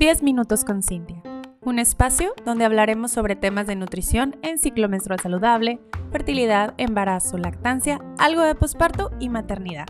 10 minutos con Cintia, un espacio donde hablaremos sobre temas de nutrición en ciclo menstrual saludable, fertilidad, embarazo, lactancia, algo de posparto y maternidad.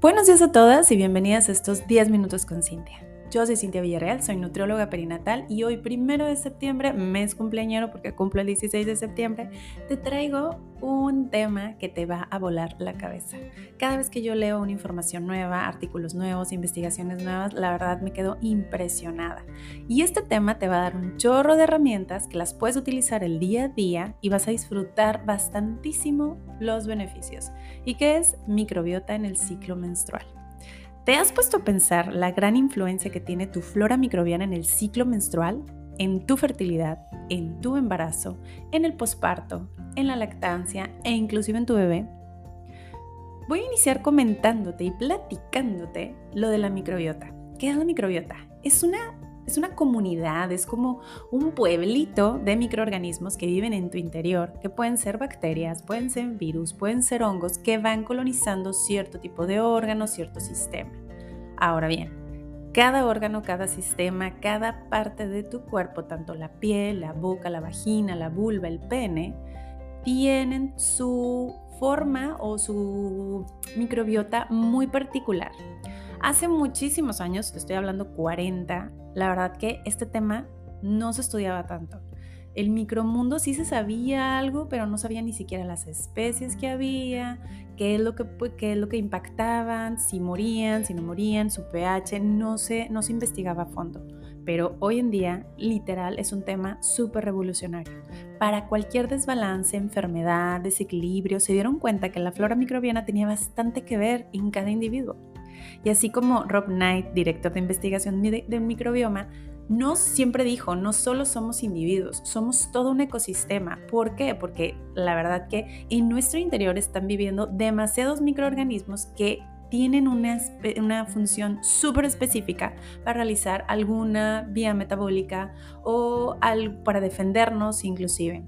Buenos días a todas y bienvenidas a estos 10 minutos con Cintia. Yo soy Cintia Villarreal, soy nutrióloga perinatal y hoy, primero de septiembre, mes cumpleañero porque cumplo el 16 de septiembre, te traigo un tema que te va a volar la cabeza. Cada vez que yo leo una información nueva, artículos nuevos, investigaciones nuevas, la verdad me quedo impresionada. Y este tema te va a dar un chorro de herramientas que las puedes utilizar el día a día y vas a disfrutar bastantísimo los beneficios. ¿Y qué es microbiota en el ciclo menstrual? ¿Te has puesto a pensar la gran influencia que tiene tu flora microbiana en el ciclo menstrual, en tu fertilidad, en tu embarazo, en el posparto, en la lactancia e inclusive en tu bebé? Voy a iniciar comentándote y platicándote lo de la microbiota. ¿Qué es la microbiota? Es una es una comunidad, es como un pueblito de microorganismos que viven en tu interior, que pueden ser bacterias, pueden ser virus, pueden ser hongos, que van colonizando cierto tipo de órgano, cierto sistema. Ahora bien, cada órgano, cada sistema, cada parte de tu cuerpo, tanto la piel, la boca, la vagina, la vulva, el pene, tienen su forma o su microbiota muy particular. Hace muchísimos años, te estoy hablando 40, la verdad que este tema no se estudiaba tanto. El micromundo sí se sabía algo, pero no sabía ni siquiera las especies que había, qué es lo que, qué es lo que impactaban, si morían, si no morían, su pH, no se, no se investigaba a fondo. Pero hoy en día, literal, es un tema súper revolucionario. Para cualquier desbalance, enfermedad, desequilibrio, se dieron cuenta que la flora microbiana tenía bastante que ver en cada individuo. Y así como Rob Knight, director de investigación del microbioma, nos siempre dijo, no solo somos individuos, somos todo un ecosistema. ¿Por qué? Porque la verdad que en nuestro interior están viviendo demasiados microorganismos que tienen una, una función súper específica para realizar alguna vía metabólica o para defendernos inclusive.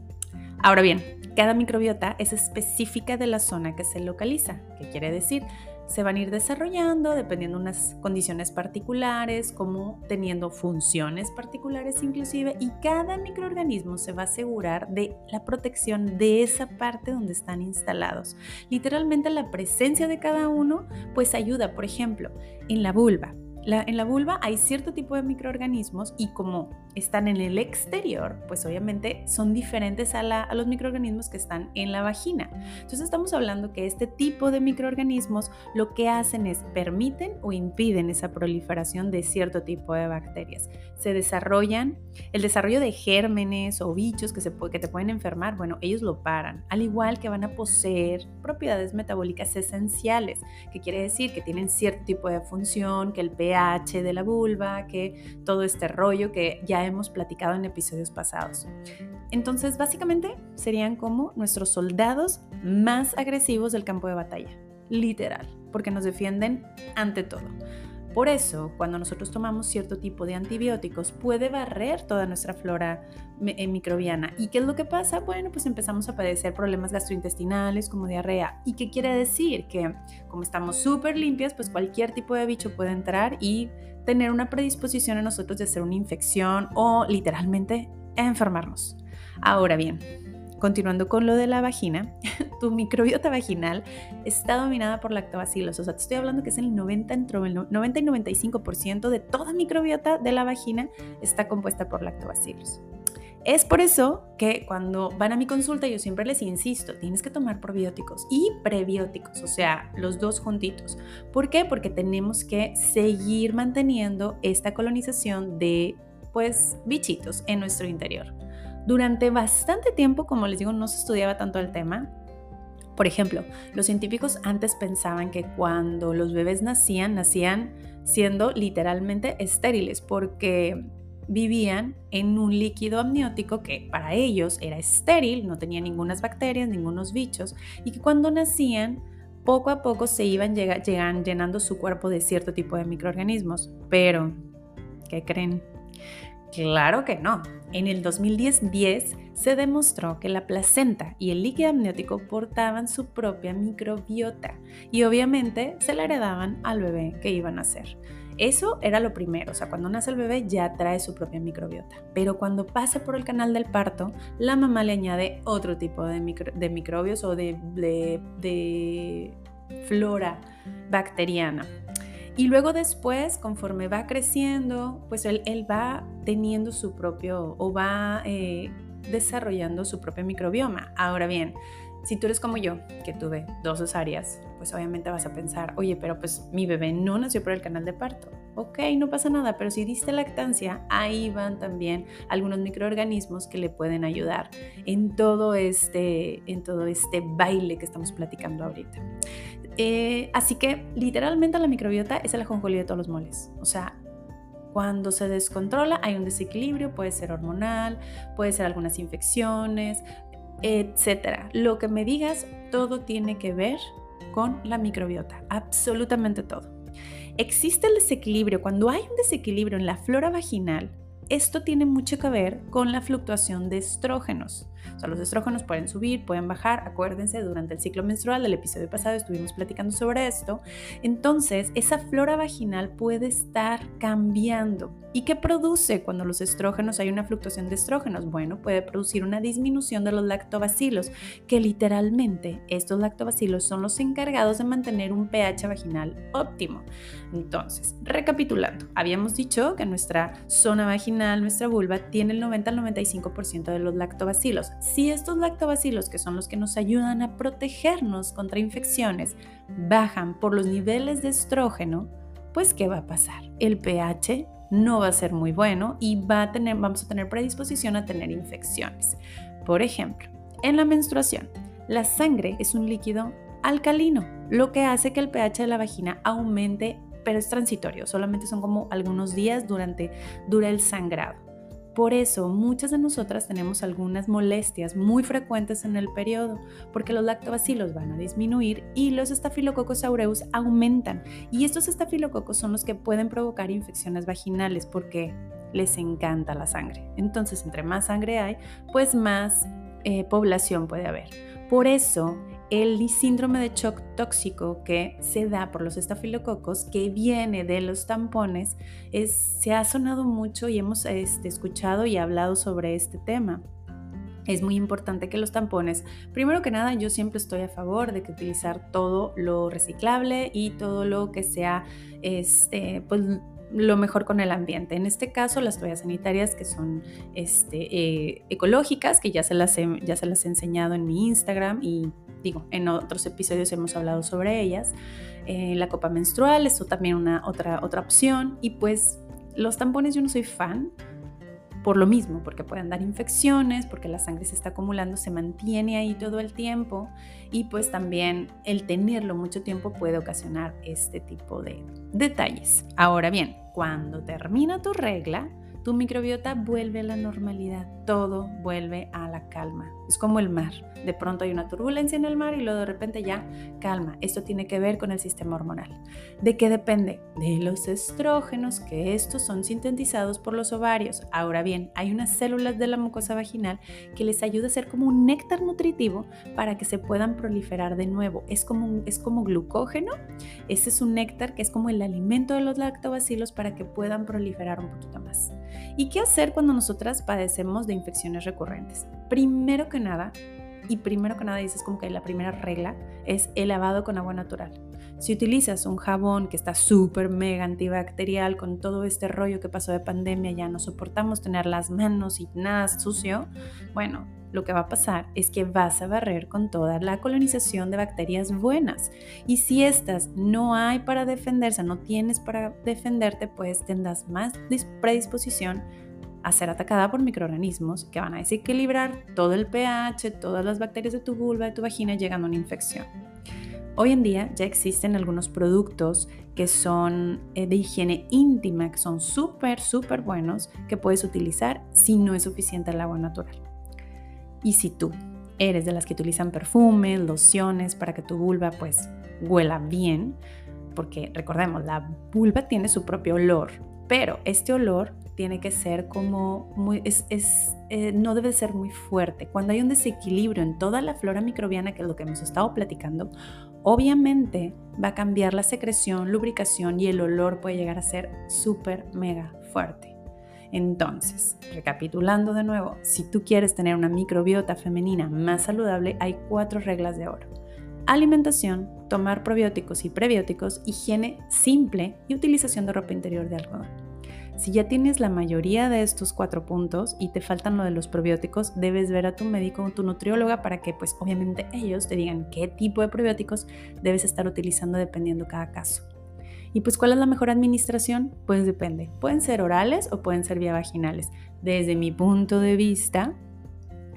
Ahora bien, cada microbiota es específica de la zona que se localiza. ¿Qué quiere decir? Se van a ir desarrollando dependiendo de unas condiciones particulares, como teniendo funciones particulares inclusive, y cada microorganismo se va a asegurar de la protección de esa parte donde están instalados. Literalmente la presencia de cada uno pues ayuda, por ejemplo, en la vulva en la vulva hay cierto tipo de microorganismos y como están en el exterior, pues obviamente son diferentes a, a, los microorganismos que están en la vagina. Entonces estamos hablando que este tipo de microorganismos lo que hacen es permiten o impiden esa proliferación de cierto tipo de bacterias. Se desarrollan, el desarrollo de gérmenes o bichos que, se, que te pueden enfermar, bueno, ellos lo paran, al igual que van a poseer propiedades metabólicas esenciales, que quiere decir que tienen cierto tipo de función, que el pH de la vulva, que todo este rollo que ya hemos platicado en episodios pasados. Entonces, básicamente serían como nuestros soldados más agresivos del campo de batalla, literal, porque nos defienden ante todo. Por eso, cuando nosotros tomamos cierto tipo de antibióticos, puede barrer toda nuestra flora eh, microbiana. ¿Y qué es lo que pasa? Bueno, pues empezamos a padecer problemas gastrointestinales como diarrea. ¿Y qué quiere decir? Que como estamos súper limpias, pues cualquier tipo de bicho puede entrar y tener una predisposición en nosotros de hacer una infección o literalmente enfermarnos. Ahora bien, Continuando con lo de la vagina, tu microbiota vaginal está dominada por lactobacilos. O sea, te estoy hablando que es el 90, entre el 90 y 95% de toda microbiota de la vagina está compuesta por lactobacilos. Es por eso que cuando van a mi consulta yo siempre les insisto, tienes que tomar probióticos y prebióticos, o sea, los dos juntitos. ¿Por qué? Porque tenemos que seguir manteniendo esta colonización de pues bichitos en nuestro interior. Durante bastante tiempo, como les digo, no se estudiaba tanto el tema. Por ejemplo, los científicos antes pensaban que cuando los bebés nacían, nacían siendo literalmente estériles porque vivían en un líquido amniótico que para ellos era estéril, no tenía ninguna bacterias, ningunos bichos, y que cuando nacían, poco a poco se iban llenando su cuerpo de cierto tipo de microorganismos. Pero ¿Qué creen? Claro que no. En el 2010 se demostró que la placenta y el líquido amniótico portaban su propia microbiota y obviamente se la heredaban al bebé que iban a nacer. Eso era lo primero, o sea, cuando nace el bebé ya trae su propia microbiota, pero cuando pasa por el canal del parto, la mamá le añade otro tipo de, microbios o de flora bacteriana. Y luego después, conforme va creciendo, pues él, va teniendo su propio o va eh, desarrollando su propio microbioma. Ahora bien, si tú eres como yo, que tuve dos cesáreas, pues obviamente vas a pensar, oye, pero pues mi bebé no nació por el canal de parto. Ok, no pasa nada, pero si diste lactancia, ahí van también algunos microorganismos que le pueden ayudar en todo este, en todo este baile que estamos platicando ahorita. Eh, así que literalmente la microbiota es el ajonjolí de todos los moles. O sea, cuando se descontrola hay un desequilibrio, puede ser hormonal, puede ser algunas infecciones, etcétera. Lo que me digas, todo tiene que ver con la microbiota, absolutamente todo. Existe el desequilibrio, cuando hay un desequilibrio en la flora vaginal, esto tiene mucho que ver con la fluctuación de estrógenos. O sea, los estrógenos pueden subir, pueden bajar. Acuérdense, durante el ciclo menstrual del episodio pasado estuvimos platicando sobre esto. Entonces, esa flora vaginal puede estar cambiando. ¿Y qué produce cuando los estrógenos hay una fluctuación de estrógenos? Bueno, puede producir una disminución de los lactobacilos, que literalmente estos lactobacilos son los encargados de mantener un pH vaginal óptimo. Entonces, recapitulando, habíamos dicho que nuestra zona vaginal, nuestra vulva, tiene el 90 al 95% de los lactobacilos. Si estos lactobacilos, que son los que nos ayudan a protegernos contra infecciones, bajan por los niveles de estrógeno, pues ¿qué va a pasar? El pH no va a ser muy bueno y va a tener, vamos a tener predisposición a tener infecciones. Por ejemplo, en la menstruación, la sangre es un líquido alcalino, lo que hace que el pH de la vagina aumente, pero es transitorio, solamente son como algunos días durante dura el sangrado. Por eso muchas de nosotras tenemos algunas molestias muy frecuentes en el periodo, porque los lactobacilos van a disminuir y los estafilococos aureus aumentan. Y estos estafilococos son los que pueden provocar infecciones vaginales porque les encanta la sangre. Entonces, entre más sangre hay, pues más eh, población puede haber. Por eso el síndrome de shock tóxico que se da por los estafilococos, que viene de los tampones, es, se ha sonado mucho y hemos este, escuchado y hablado sobre este tema. Es muy importante que los tampones, primero que nada, yo siempre estoy a favor de que utilizar todo lo reciclable y todo lo que sea este, pues, lo mejor con el ambiente. En este caso, las toallas sanitarias que son este, eh, ecológicas, que ya se, las ya se las he enseñado en mi Instagram y digo, en otros episodios hemos hablado sobre ellas. Eh, la copa menstrual es también una otra, otra opción. Y pues los tampones yo no soy fan por lo mismo, porque pueden dar infecciones, porque la sangre se está acumulando, se mantiene ahí todo el tiempo y pues también el tenerlo mucho tiempo puede ocasionar este tipo de detalles. Ahora bien, cuando termina tu regla, tu microbiota vuelve a la normalidad, todo vuelve a la calma. Es como el mar. De pronto hay una turbulencia en el mar y luego de repente ya calma. Esto tiene que ver con el sistema hormonal. ¿De qué depende? De los estrógenos, que estos son sintetizados por los ovarios. Ahora bien, hay unas células de la mucosa vaginal que les ayuda a ser como un néctar nutritivo para que se puedan proliferar de nuevo. Es como, es como glucógeno. Ese es un néctar que es como el alimento de los lactobacilos para que puedan proliferar un poquito más. ¿Y qué hacer cuando nosotras padecemos de infecciones recurrentes? Primero que nada, y primero que nada dices como que la primera regla es el lavado con agua natural. Si utilizas un jabón que está súper mega antibacterial con todo este rollo que pasó de pandemia, ya no soportamos tener las manos y nada sucio, bueno, lo que va a pasar es que vas a barrer con toda la colonización de bacterias buenas. Y si estas no hay para defenderse, no tienes para defenderte, pues tendrás más predisposición a ser atacada por microorganismos que van a desequilibrar todo el pH, todas las bacterias de tu vulva, de tu vagina, llegando a una infección. Hoy en día ya existen algunos productos que son eh, de higiene íntima, que son súper, súper buenos, que puedes utilizar si no es suficiente el agua natural. Y si tú eres de las que utilizan perfumes, lociones para que tu vulva pues huela bien, porque recordemos, la vulva tiene su propio olor, Pero este olor tiene que ser como muy, es, eh, no debe ser muy fuerte. Cuando hay un desequilibrio en toda la flora microbiana, que es lo que hemos estado platicando, obviamente va a cambiar la secreción, lubricación y el olor puede llegar a ser súper mega fuerte. Entonces, recapitulando de nuevo, si tú quieres tener una microbiota femenina más saludable, hay cuatro reglas de oro. Alimentación, tomar probióticos y prebióticos, higiene simple y utilización de ropa interior de algodón. Si ya tienes la mayoría de estos cuatro puntos y te faltan lo de los probióticos, debes ver a tu médico o tu nutrióloga para que pues obviamente ellos te digan qué tipo de probióticos debes estar utilizando dependiendo cada caso. Y pues cuál es la mejor administración? Pues depende. Pueden ser orales o pueden ser vía vaginales. Desde mi punto de vista,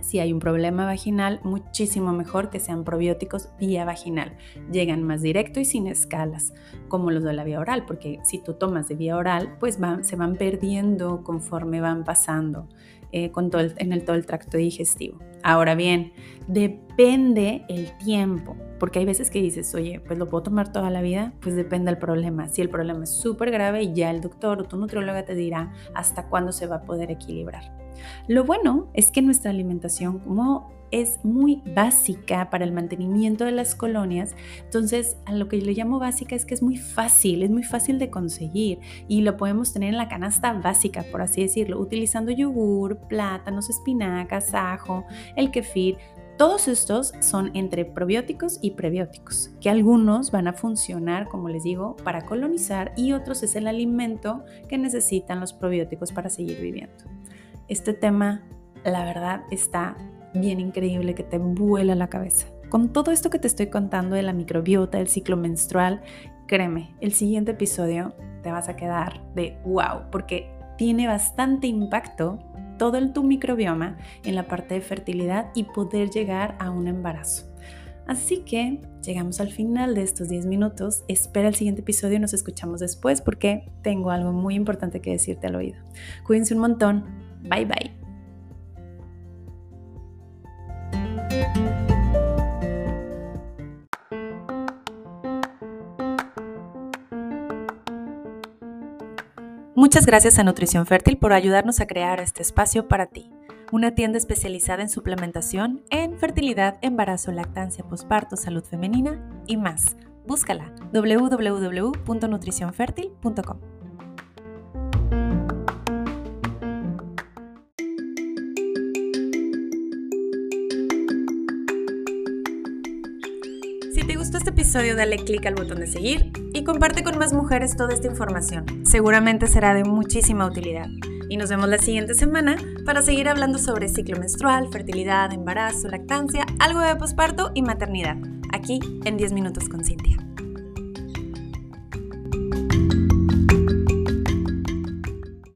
si hay un problema vaginal, muchísimo mejor que sean probióticos vía vaginal. Llegan más directo y sin escalas, como los de la vía oral, porque si tú tomas de vía oral, pues se van perdiendo conforme van pasando eh, con en el, todo el tracto digestivo. Ahora bien, depende el tiempo, porque hay veces que dices, oye, pues lo puedo tomar toda la vida, pues depende del problema. Si el problema es súper grave, ya el doctor o tu nutrióloga te dirá hasta cuándo se va a poder equilibrar. Lo bueno es que nuestra alimentación, como es muy básica para el mantenimiento de las colonias, entonces a lo que yo le llamo básica es que es muy fácil, es muy fácil de conseguir y lo podemos tener en la canasta básica, por así decirlo, utilizando yogur, plátanos, espinacas, ajo, el kefir, todos estos son entre probióticos y prebióticos, que algunos van a funcionar, como les digo, para colonizar y otros es el alimento que necesitan los probióticos para seguir viviendo. Este tema, la verdad, está bien increíble que te vuela la cabeza. Con todo esto que te estoy contando de la microbiota, del ciclo menstrual, créeme, el siguiente episodio te vas a quedar de wow, porque tiene bastante impacto todo el tu microbioma en la parte de fertilidad y poder llegar a un embarazo. Así que llegamos al final de estos 10 minutos. Espera el siguiente episodio y nos escuchamos después porque tengo algo muy importante que decirte al oído. Cuídense un montón. Bye bye. Muchas gracias a Nutrición Fértil por ayudarnos a crear este espacio para ti. Una tienda especializada en suplementación, en fertilidad, embarazo, lactancia, posparto, salud femenina y más. Búscala www.nutricionfertil.com. este episodio dale clic al botón de seguir y comparte con más mujeres toda esta información. Seguramente será de muchísima utilidad. Y nos vemos la siguiente semana para seguir hablando sobre ciclo menstrual, fertilidad, embarazo, lactancia, algo de posparto y maternidad, aquí en 10 minutos con Cintia.